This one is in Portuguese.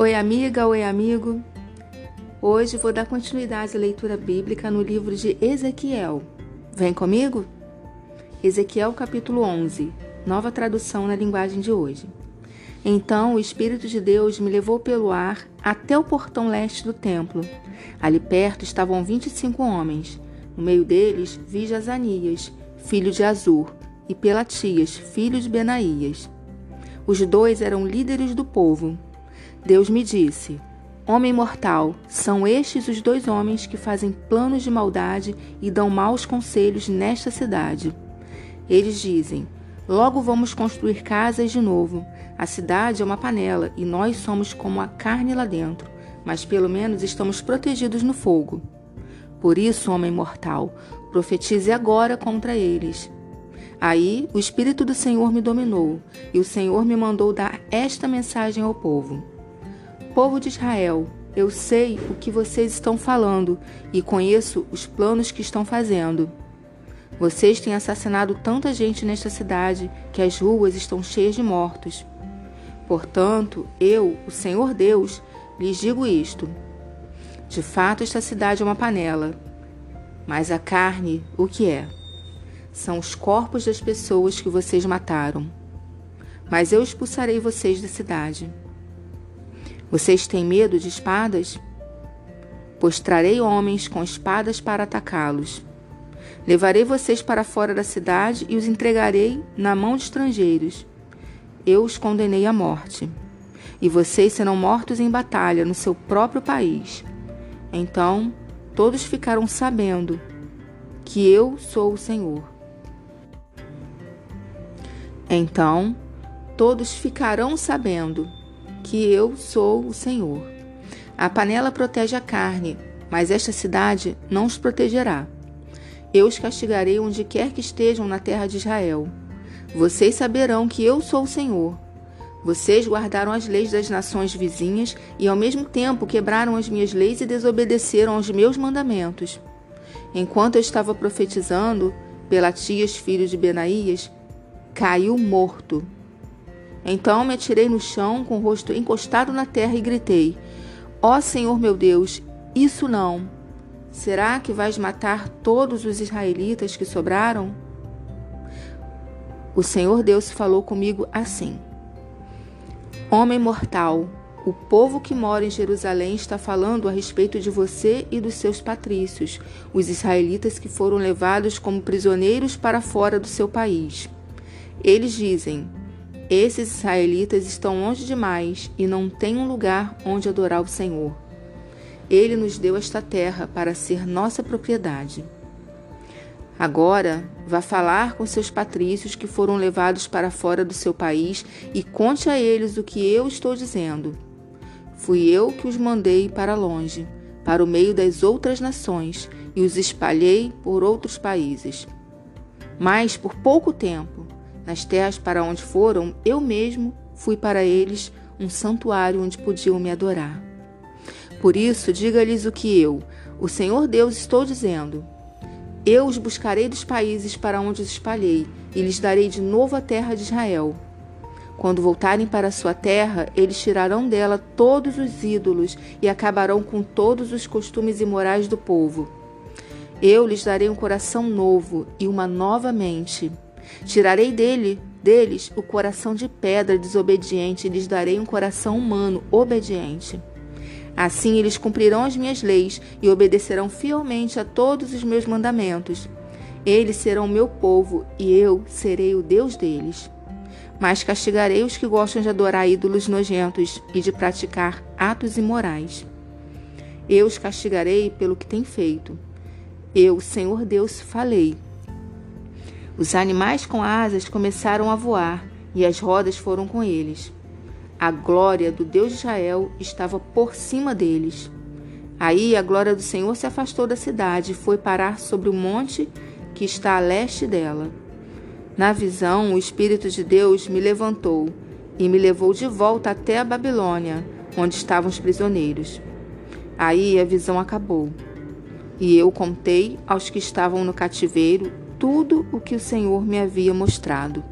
Oi, amiga, oi, amigo. Hoje vou dar continuidade à leitura bíblica no livro de Ezequiel. Vem comigo? Ezequiel capítulo 11, nova tradução na linguagem de hoje. Então o Espírito de Deus me levou pelo ar até o portão leste do templo. Ali perto estavam vinte e cinco homens. No meio deles vi Jazanias, filho de Azur, e Pelatias, filho de Benaías. Os dois eram líderes do povo Deus me disse: Homem mortal, são estes os dois homens que fazem planos de maldade e dão maus conselhos nesta cidade. Eles dizem: Logo vamos construir casas de novo. A cidade é uma panela e nós somos como a carne lá dentro, mas pelo menos estamos protegidos no fogo. Por isso, homem mortal, profetize agora contra eles. Aí o Espírito do Senhor me dominou, e o Senhor me mandou dar esta mensagem ao povo. Povo de Israel, eu sei o que vocês estão falando e conheço os planos que estão fazendo. Vocês têm assassinado tanta gente nesta cidade que as ruas estão cheias de mortos. Portanto, eu, o Senhor Deus, lhes digo isto: de fato, esta cidade é uma panela, mas a carne, o que é? São os corpos das pessoas que vocês mataram. Mas eu expulsarei vocês da cidade. Vocês têm medo de espadas? Pois trarei homens com espadas para atacá-los. Levarei vocês para fora da cidade e os entregarei na mão de estrangeiros. Eu os condenei à morte. E vocês serão mortos em batalha no seu próprio país. Então todos ficaram sabendo que eu sou o Senhor. Então todos ficarão sabendo que eu sou o Senhor. A panela protege a carne, mas esta cidade não os protegerá. Eu os castigarei onde quer que estejam na terra de Israel. Vocês saberão que eu sou o Senhor. Vocês guardaram as leis das nações vizinhas e, ao mesmo tempo, quebraram as minhas leis e desobedeceram aos meus mandamentos. Enquanto eu estava profetizando, Pelatias, filho de Benaías, caiu morto então me atirei no chão, com o rosto encostado na terra, e gritei: Ó oh, Senhor meu Deus, isso não! Será que vais matar todos os israelitas que sobraram? O Senhor Deus falou comigo assim: Homem mortal, o povo que mora em Jerusalém está falando a respeito de você e dos seus patrícios, os israelitas que foram levados como prisioneiros para fora do seu país. Eles dizem: esses israelitas estão longe demais e não têm um lugar onde adorar o Senhor. Ele nos deu esta terra para ser nossa propriedade. Agora, vá falar com seus patrícios que foram levados para fora do seu país e conte a eles o que eu estou dizendo. Fui eu que os mandei para longe, para o meio das outras nações, e os espalhei por outros países. Mas por pouco tempo, nas terras para onde foram, eu mesmo fui para eles um santuário onde podiam me adorar. Por isso, diga-lhes o que eu, o Senhor Deus, estou dizendo. Eu os buscarei dos países para onde os espalhei, e lhes darei de novo a terra de Israel. Quando voltarem para sua terra, eles tirarão dela todos os ídolos e acabarão com todos os costumes imorais do povo. Eu lhes darei um coração novo e uma nova mente. Tirarei dele, deles o coração de pedra desobediente e lhes darei um coração humano obediente. Assim eles cumprirão as minhas leis e obedecerão fielmente a todos os meus mandamentos. Eles serão meu povo e eu serei o Deus deles. Mas castigarei os que gostam de adorar ídolos nojentos e de praticar atos imorais. Eu os castigarei pelo que têm feito. Eu, Senhor Deus, falei. Os animais com asas começaram a voar e as rodas foram com eles. A glória do Deus de Israel estava por cima deles. Aí a glória do Senhor se afastou da cidade e foi parar sobre o monte que está a leste dela. Na visão, o Espírito de Deus me levantou e me levou de volta até a Babilônia, onde estavam os prisioneiros. Aí a visão acabou. E eu contei aos que estavam no cativeiro tudo o que o Senhor me havia mostrado.